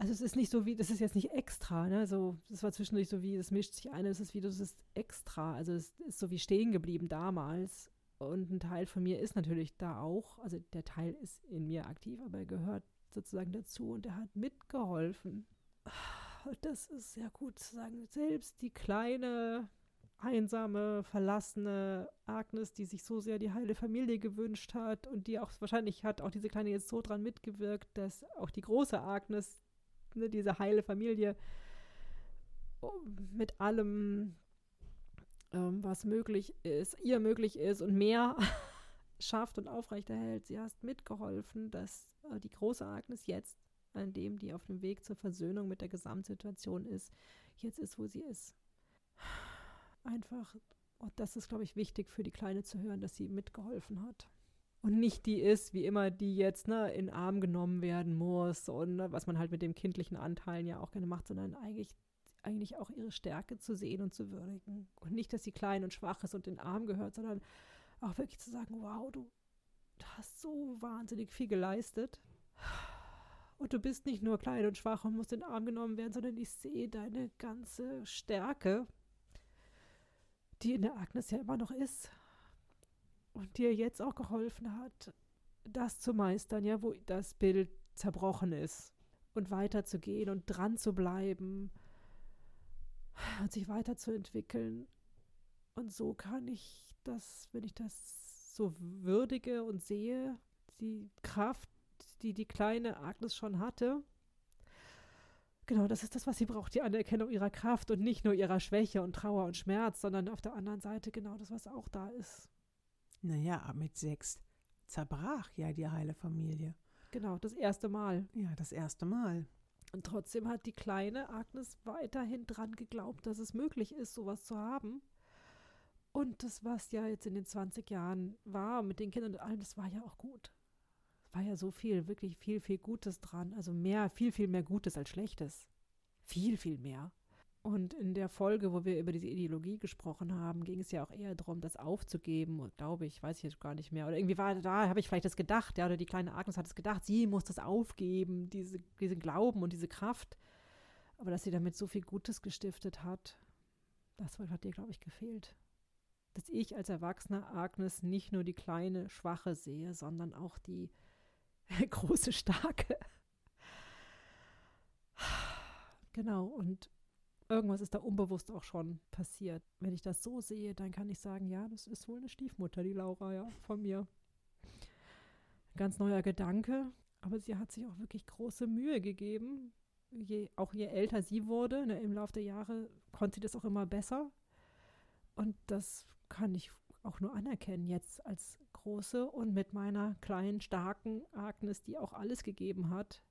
Also es ist nicht so wie, das ist jetzt nicht extra, ne? So, das war zwischendurch so wie, es mischt sich ein, es ist wie, das ist extra. Also es ist so wie stehen geblieben damals. Und ein Teil von mir ist natürlich da auch, also der Teil ist in mir aktiv, aber er gehört sozusagen dazu und er hat mitgeholfen. Das ist sehr gut zu sagen. Selbst die kleine, einsame, verlassene Agnes, die sich so sehr die heile Familie gewünscht hat und die auch wahrscheinlich hat auch diese kleine jetzt so dran mitgewirkt, dass auch die große Agnes, ne, diese heile Familie, oh, mit allem, ähm, was möglich ist, ihr möglich ist und mehr schafft und aufrechterhält. Sie hast mitgeholfen, dass äh, die große Agnes jetzt, an dem die auf dem Weg zur Versöhnung mit der Gesamtsituation ist, jetzt ist, wo sie ist. Einfach, und das ist, glaube ich, wichtig für die Kleine zu hören, dass sie mitgeholfen hat. Und nicht die ist, wie immer, die jetzt ne, in Arm genommen werden muss und ne, was man halt mit dem kindlichen Anteilen ja auch gerne macht, sondern eigentlich, eigentlich auch ihre Stärke zu sehen und zu würdigen. Und nicht, dass sie klein und schwach ist und in den Arm gehört, sondern auch wirklich zu sagen, wow, du hast so wahnsinnig viel geleistet. Und du bist nicht nur klein und schwach und musst in den Arm genommen werden, sondern ich sehe deine ganze Stärke, die in der Agnes ja immer noch ist und dir jetzt auch geholfen hat, das zu meistern, ja, wo das Bild zerbrochen ist und weiterzugehen und dran zu bleiben und sich weiterzuentwickeln. Und so kann ich das, wenn ich das so würdige und sehe, die Kraft, die die kleine Agnes schon hatte, Genau, das ist das, was sie braucht, die Anerkennung ihrer Kraft und nicht nur ihrer Schwäche und Trauer und Schmerz, sondern auf der anderen Seite genau das, was auch da ist. Naja, mit sechs zerbrach ja die heile Familie. Genau, das erste Mal. Ja, das erste Mal. Und trotzdem hat die kleine Agnes weiterhin dran geglaubt, dass es möglich ist, sowas zu haben. Und das, was ja jetzt in den 20 Jahren war, mit den Kindern und allem, das war ja auch gut. Es war ja so viel, wirklich viel, viel Gutes dran. Also mehr, viel, viel mehr Gutes als Schlechtes. Viel, viel mehr. Und in der Folge, wo wir über diese Ideologie gesprochen haben, ging es ja auch eher darum, das aufzugeben, und glaube ich, weiß ich jetzt gar nicht mehr. Oder irgendwie war da, habe ich vielleicht das gedacht, ja, oder die kleine Agnes hat es gedacht, sie muss das aufgeben, diese, diesen Glauben und diese Kraft. Aber dass sie damit so viel Gutes gestiftet hat, das hat ihr, glaube ich, gefehlt. Dass ich als erwachsene Agnes nicht nur die kleine Schwache sehe, sondern auch die große Starke. Genau, und irgendwas ist da unbewusst auch schon passiert. Wenn ich das so sehe, dann kann ich sagen, ja, das ist wohl eine Stiefmutter, die Laura, ja, von mir. Ganz neuer Gedanke. Aber sie hat sich auch wirklich große Mühe gegeben. Je, auch je älter sie wurde, ne, im Laufe der Jahre, konnte sie das auch immer besser. Und das kann ich auch nur anerkennen jetzt als große und mit meiner kleinen, starken Agnes, die auch alles gegeben hat,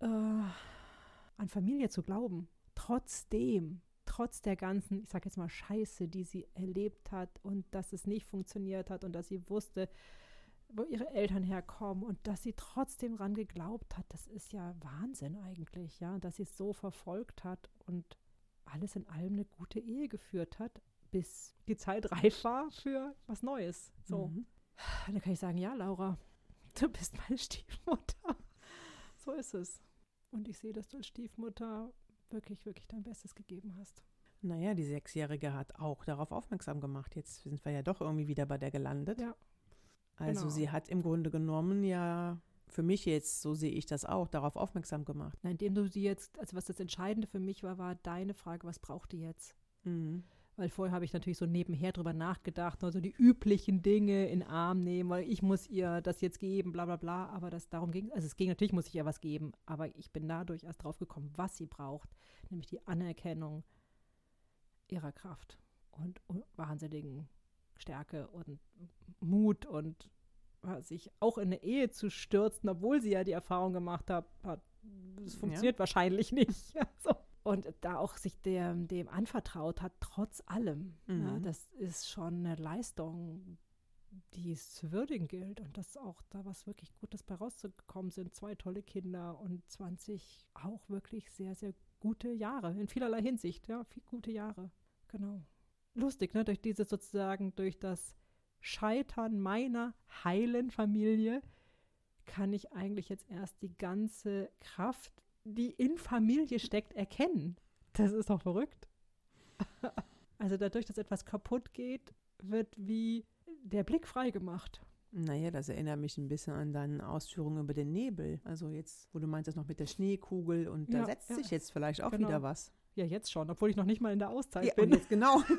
äh, an Familie zu glauben. Trotzdem, trotz der ganzen, ich sage jetzt mal Scheiße, die sie erlebt hat und dass es nicht funktioniert hat und dass sie wusste, wo ihre Eltern herkommen und dass sie trotzdem dran geglaubt hat, das ist ja Wahnsinn eigentlich, ja, dass sie es so verfolgt hat und alles in allem eine gute Ehe geführt hat, bis die Zeit reif war für was Neues. So. Mhm. Dann kann ich sagen, ja, Laura, du bist meine Stiefmutter. So ist es. Und ich sehe, dass du als Stiefmutter wirklich, wirklich dein Bestes gegeben hast. Naja, die Sechsjährige hat auch darauf aufmerksam gemacht. Jetzt sind wir ja doch irgendwie wieder bei der gelandet. Ja. Also genau. sie hat im Grunde genommen ja für mich jetzt, so sehe ich das auch, darauf aufmerksam gemacht. Nein, indem du sie jetzt, also was das Entscheidende für mich war, war deine Frage, was braucht die jetzt? Mhm. Weil vorher habe ich natürlich so nebenher drüber nachgedacht, also die üblichen Dinge in Arm nehmen, weil ich muss ihr das jetzt geben, bla bla bla. Aber das darum ging, also es ging natürlich, muss ich ihr was geben, aber ich bin dadurch erst drauf gekommen, was sie braucht, nämlich die Anerkennung ihrer Kraft und, wahnsinnigen Stärke und Mut und sich auch in eine Ehe zu stürzen, obwohl sie ja die Erfahrung gemacht hat, das funktioniert ja. wahrscheinlich nicht. so und da auch sich dem, dem anvertraut hat, trotz allem. Mhm. Ja, das ist schon eine Leistung, die es zu würdigen gilt und dass auch da was wirklich Gutes bei rausgekommen sind. Zwei tolle Kinder und 20 auch wirklich sehr, sehr gute Jahre in vielerlei Hinsicht. Ja, viel gute Jahre. Genau. Lustig, ne? Durch dieses sozusagen, durch das Scheitern meiner heilen Familie kann ich eigentlich jetzt erst die ganze Kraft die in Familie steckt, erkennen. Das ist doch verrückt. also dadurch, dass etwas kaputt geht, wird wie der Blick freigemacht. Naja, das erinnert mich ein bisschen an deine Ausführungen über den Nebel. Also jetzt, wo du meinst, das noch mit der Schneekugel und da ja, setzt ja. sich jetzt vielleicht auch genau. wieder was. Ja, jetzt schon, obwohl ich noch nicht mal in der Auszeit ja, bin. jetzt genau.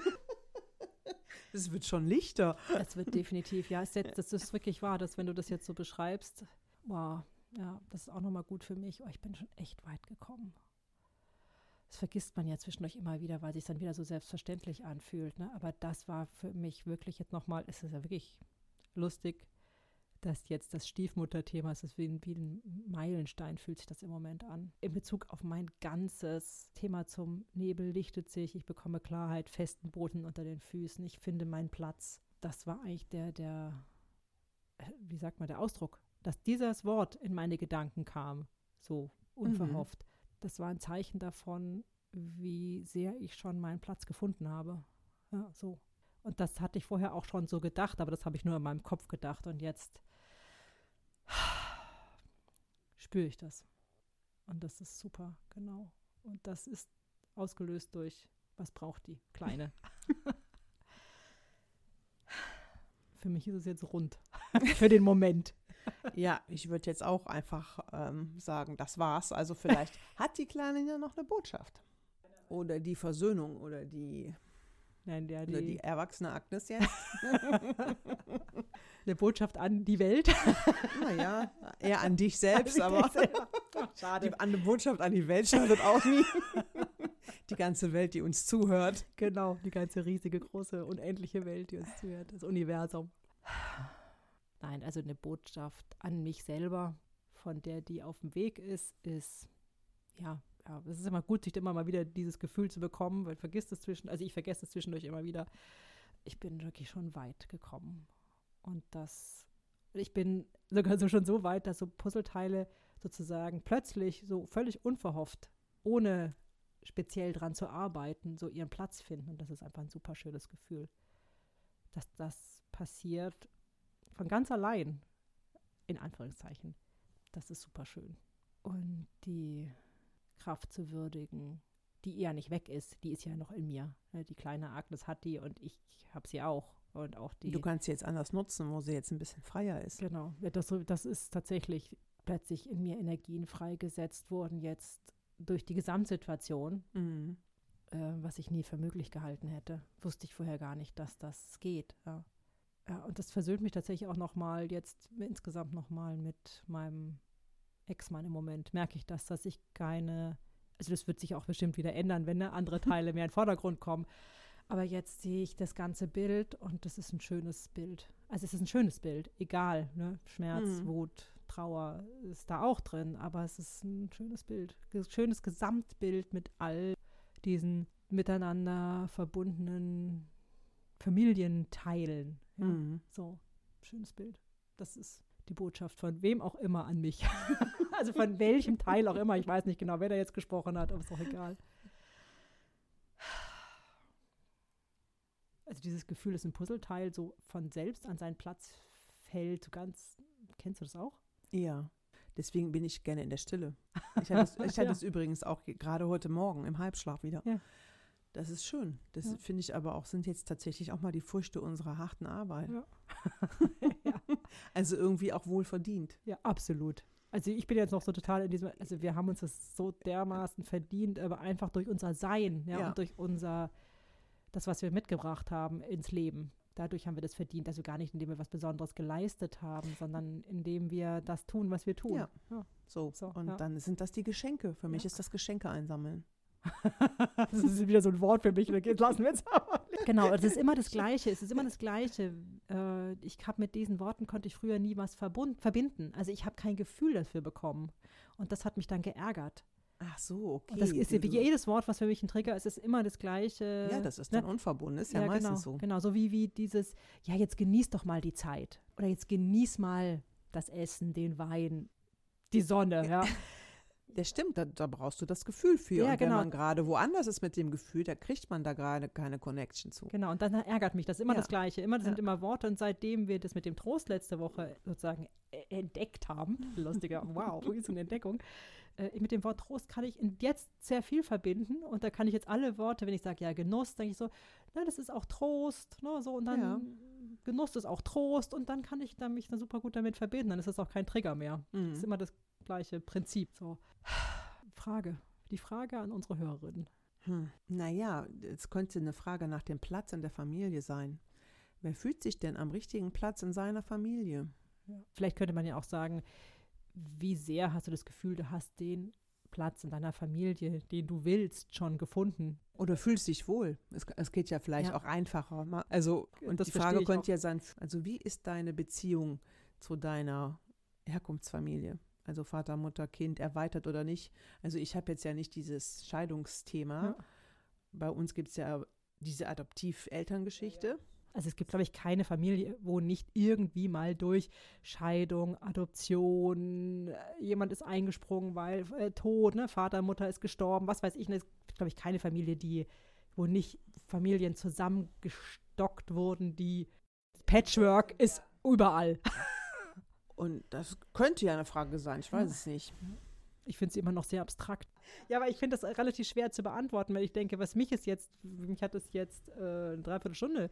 Es wird schon lichter. Es wird definitiv, ja. Es, das ist wirklich wahr, dass wenn du das jetzt so beschreibst, wow, ja, das ist auch nochmal gut für mich. Oh, ich bin schon echt weit gekommen. Das vergisst man ja zwischendurch immer wieder, weil sich dann wieder so selbstverständlich anfühlt. Ne? Aber das war für mich wirklich jetzt nochmal, ist es ja wirklich lustig, dass jetzt das Stiefmutterthema ist, ist wie ein, wie ein Meilenstein fühlt sich das im Moment an. In Bezug auf mein ganzes Thema zum Nebel lichtet sich, ich bekomme Klarheit, festen Boden unter den Füßen, ich finde meinen Platz. Das war eigentlich der, der, äh, wie sagt man, der Ausdruck dass dieses Wort in meine Gedanken kam, so unverhofft, mhm. das war ein Zeichen davon, wie sehr ich schon meinen Platz gefunden habe. Ja, so. Und das hatte ich vorher auch schon so gedacht, aber das habe ich nur in meinem Kopf gedacht und jetzt spüre ich das. Und das ist super, genau. Und das ist ausgelöst durch, was braucht die Kleine? Für mich ist es jetzt rund. Für den Moment. Ja, ich würde jetzt auch einfach ähm, sagen, das war's. Also vielleicht hat die Kleine ja noch eine Botschaft. Oder die Versöhnung oder die, Nein, der, die, oder die erwachsene Agnes jetzt. eine Botschaft an die Welt. naja, eher an dich selbst, an aber schade. Die, eine Botschaft an die Welt schadet auch nie. die ganze Welt, die uns zuhört. Genau, die ganze riesige, große, unendliche Welt, die uns zuhört, das Universum. Nein, also eine Botschaft an mich selber, von der die auf dem Weg ist, ist, ja, ja, es ist immer gut, sich immer mal wieder dieses Gefühl zu bekommen, weil vergisst es zwischen, also ich vergesse es zwischendurch immer wieder. Ich bin wirklich schon weit gekommen. Und das, ich bin sogar so schon so weit, dass so Puzzleteile sozusagen plötzlich so völlig unverhofft, ohne speziell dran zu arbeiten, so ihren Platz finden. Und das ist einfach ein super schönes Gefühl, dass das passiert von ganz allein, in Anführungszeichen. Das ist super schön. Und die Kraft zu würdigen, die ja nicht weg ist, die ist ja noch in mir. Ne, die kleine Agnes hat die und ich habe sie auch. Und auch die. Du kannst sie jetzt anders nutzen, wo sie jetzt ein bisschen freier ist. Genau. Das, das ist tatsächlich plötzlich in mir Energien freigesetzt worden, jetzt durch die Gesamtsituation, mhm. äh, was ich nie für möglich gehalten hätte. Wusste ich vorher gar nicht, dass das geht. Ja Ja, und das versöhnt mich tatsächlich auch nochmal jetzt insgesamt nochmal mit meinem Ex-Mann im Moment. Merke ich das, dass ich keine, also das wird sich auch bestimmt wieder ändern, wenn ne, andere Teile mehr in den Vordergrund kommen. Aber jetzt sehe ich das ganze Bild und das ist ein schönes Bild. Also es ist ein schönes Bild, egal, ne? Schmerz, mhm. Wut, Trauer ist da auch drin, aber es ist ein schönes Bild, ein schönes Gesamtbild mit all diesen miteinander verbundenen Familienteilen. Ja? Mhm. So, schönes Bild. Das ist die Botschaft von wem auch immer an mich. also von welchem Teil auch immer. Ich weiß nicht genau, wer da jetzt gesprochen hat, aber ist auch egal. Also dieses Gefühl, dass ein Puzzleteil so von selbst an seinen Platz fällt, so ganz, kennst du das auch? Ja, deswegen bin ich gerne in der Stille. Ich hatte es, ich hatte ja. übrigens auch gerade heute Morgen im Halbschlaf wieder. Ja. Das ist schön. Das ja. finde ich aber auch, sind jetzt tatsächlich auch mal die Früchte unserer harten Arbeit. Ja. ja. Also irgendwie auch wohl verdient. Ja, absolut. Also ich bin jetzt noch so total in diesem, also wir haben uns das so dermaßen verdient, aber einfach durch unser Sein, ja, und durch unser, das, was wir mitgebracht haben ins Leben. Dadurch haben wir das verdient, also gar nicht, indem wir was Besonderes geleistet haben, sondern indem wir das tun, was wir tun. Ja, ja. So. so. und dann sind das die Geschenke. Für mich ist das Geschenke einsammeln. das ist wieder so ein Wort für mich, lassen wir es aber. Genau, es ist immer das Gleiche. Es ist immer das Gleiche. Äh, ich habe mit diesen Worten konnte ich früher nie was verbinden. Also ich habe kein Gefühl dafür bekommen. Und das hat mich dann geärgert. Ach so, okay. Und das ist wie jedes Wort, was für mich ein Trigger ist, ist immer das Gleiche. Ja, das ist dann ne? unverbunden, ist ja, ja meistens genau, so. Genau, so wie, wie dieses, ja, jetzt genieß doch mal die Zeit. Oder jetzt genieß mal das Essen, den Wein, die Sonne, ja. Das stimmt, da, da, brauchst du das Gefühl für. Ja, und genau. wenn man gerade woanders ist mit dem Gefühl, da kriegt man da gerade keine Connection zu. Genau, und dann ärgert mich das immer ja. das Gleiche. Immer, das ja. sind immer Worte. Und seitdem wir das mit dem Trost letzte Woche sozusagen e, entdeckt haben, lustiger, wow, so eine Entdeckung, äh, mit dem Wort Trost kann ich jetzt sehr viel verbinden. Und da kann ich jetzt alle Worte, wenn ich sage, ja, Genuss, denke ich so, na, das ist auch Trost, ne, so, und dann ja. Genuss ist auch Trost und dann kann ich dann mich dann super gut damit verbinden. Dann ist das auch kein Trigger mehr. Mhm. Das ist immer das gleiche Prinzip. So. Frage. Die Frage an unsere Hörerinnen. Hm. Naja, es könnte eine Frage nach dem Platz in der Familie sein. Wer fühlt sich denn am richtigen Platz in seiner Familie? Ja. Vielleicht könnte man ja auch sagen, wie sehr hast du das Gefühl, du hast den Platz in deiner Familie, den du willst, schon gefunden. Oder fühlst dich wohl. Es, es geht ja vielleicht ja. auch einfacher. Also, und das die Frage könnte ja sein, also wie ist deine Beziehung zu deiner Herkunftsfamilie? Also Vater, Mutter, Kind, erweitert oder nicht. Also ich habe jetzt ja nicht dieses Scheidungsthema. Ja. Bei uns gibt es ja diese Adoptiv-Elterngeschichte. Also es gibt, glaube ich, keine Familie, wo nicht irgendwie mal durch Scheidung, Adoption, äh, jemand ist eingesprungen, weil äh, Tod, ne, Vater, Mutter ist gestorben, was weiß ich. Es gibt, glaube ich, keine Familie, die, wo nicht Familien zusammengestockt wurden, die Patchwork ist überall. Und das könnte ja eine Frage sein, ich weiß es nicht. Ich finde sie immer noch sehr abstrakt. Ja, aber ich finde das relativ schwer zu beantworten, weil ich denke, was mich ist jetzt, mich hat es jetzt äh, eine Dreiviertelstunde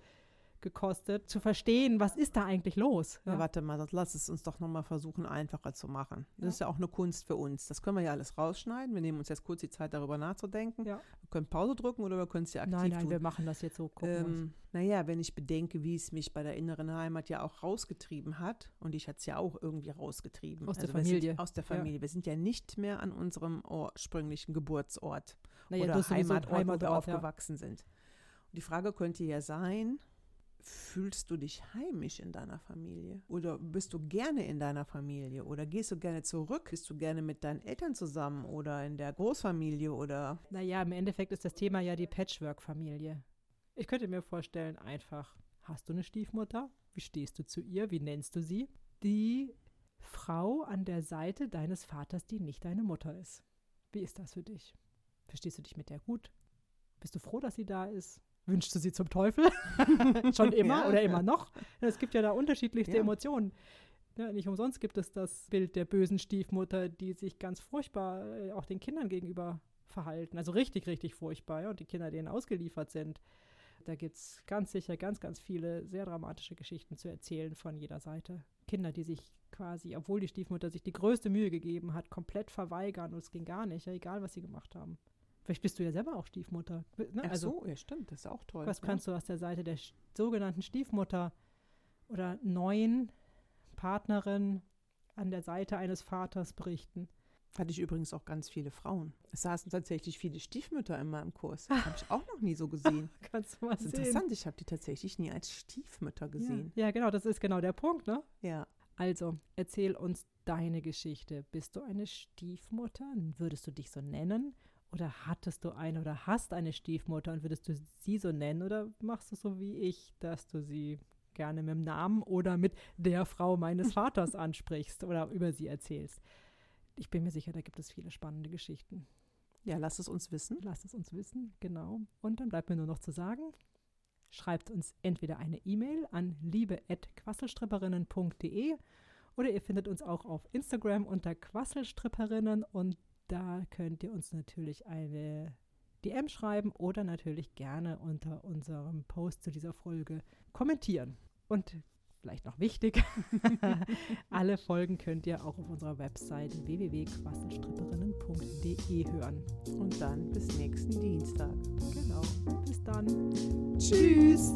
gekostet, zu verstehen, was ist da eigentlich los. Ja, ja warte mal, lass es uns doch nochmal versuchen, einfacher zu machen. Das ja. ist ja auch eine Kunst für uns. Das können wir ja alles rausschneiden. Wir nehmen uns jetzt kurz die Zeit, darüber nachzudenken. Ja. Wir können Pause drücken oder wir können es ja aktiv Nein, nein, tun. wir machen das jetzt so. Ähm, naja, wenn ich bedenke, wie es mich bei der inneren Heimat ja auch rausgetrieben hat, und ich hatte es ja auch irgendwie rausgetrieben. Aus also der Familie. Sind, aus der Familie. Wir sind ja nicht mehr an unserem ursprünglichen Geburtsort naja, oder Heimatort, Heimatort, wo wir aufgewachsen sind. Und die Frage könnte ja sein, Fühlst du dich heimisch in deiner Familie? Oder bist du gerne in deiner Familie? Oder gehst du gerne zurück? Bist du gerne mit deinen Eltern zusammen oder in der Großfamilie? Oder? Naja, im Endeffekt ist das Thema ja die Patchwork-Familie. Ich könnte mir vorstellen, einfach, hast du eine Stiefmutter? Wie stehst du zu ihr? Wie nennst du sie? Die Frau an der Seite deines Vaters, die nicht deine Mutter ist. Wie ist das für dich? Verstehst du dich mit der gut? Bist du froh, dass sie da ist? Wünschst du sie zum Teufel? Schon immer ja. oder immer noch? Es gibt ja da unterschiedlichste ja. Emotionen. Ja, nicht umsonst gibt es das Bild der bösen Stiefmutter, die sich ganz furchtbar äh, auch den Kindern gegenüber verhalten. Also richtig, richtig furchtbar. Ja, und die Kinder, denen ausgeliefert sind. Da gibt es ganz sicher ganz, ganz viele sehr dramatische Geschichten zu erzählen von jeder Seite. Kinder, die sich quasi, obwohl die Stiefmutter sich die größte Mühe gegeben hat, komplett verweigern und es ging gar nicht, ja, egal was sie gemacht haben. Vielleicht bist du ja selber auch Stiefmutter. Ne? Ach also, so, ja stimmt, das ist auch toll. Was ja. kannst du aus der Seite der sogenannten Stiefmutter oder neuen Partnerin an der Seite eines Vaters berichten. Hatte ich übrigens auch ganz viele Frauen. Es saßen tatsächlich viele Stiefmütter in meinem Kurs. Habe ich auch noch nie so gesehen. Kannst du mal das ist sehen. interessant, ich habe die tatsächlich nie als Stiefmütter gesehen. Ja. ja, genau, das ist genau der Punkt, ne? Ja. Also, erzähl uns deine Geschichte. Bist du eine Stiefmutter? Würdest du dich so nennen? Oder hattest du eine oder hast eine Stiefmutter und würdest du sie so nennen? Oder machst du so wie ich, dass du sie gerne mit dem Namen oder mit der Frau meines Vaters ansprichst oder über sie erzählst? ich bin mir sicher, da gibt es viele spannende Geschichten. Ja, lasst es uns wissen. Lasst es uns wissen, genau. Und dann bleibt mir nur noch zu sagen, schreibt uns entweder eine E-Mail an liebe.quasselstripperinnen.de oder ihr findet uns auch auf Instagram unter Quasselstripperinnen und da könnt ihr uns natürlich eine DM schreiben oder natürlich gerne unter unserem Post zu dieser Folge kommentieren. Und vielleicht noch wichtig, alle Folgen könnt ihr auch auf unserer Website www.quasselstripperinnen.de hören. Und dann bis nächsten Dienstag. Genau. Bis dann. Tschüss.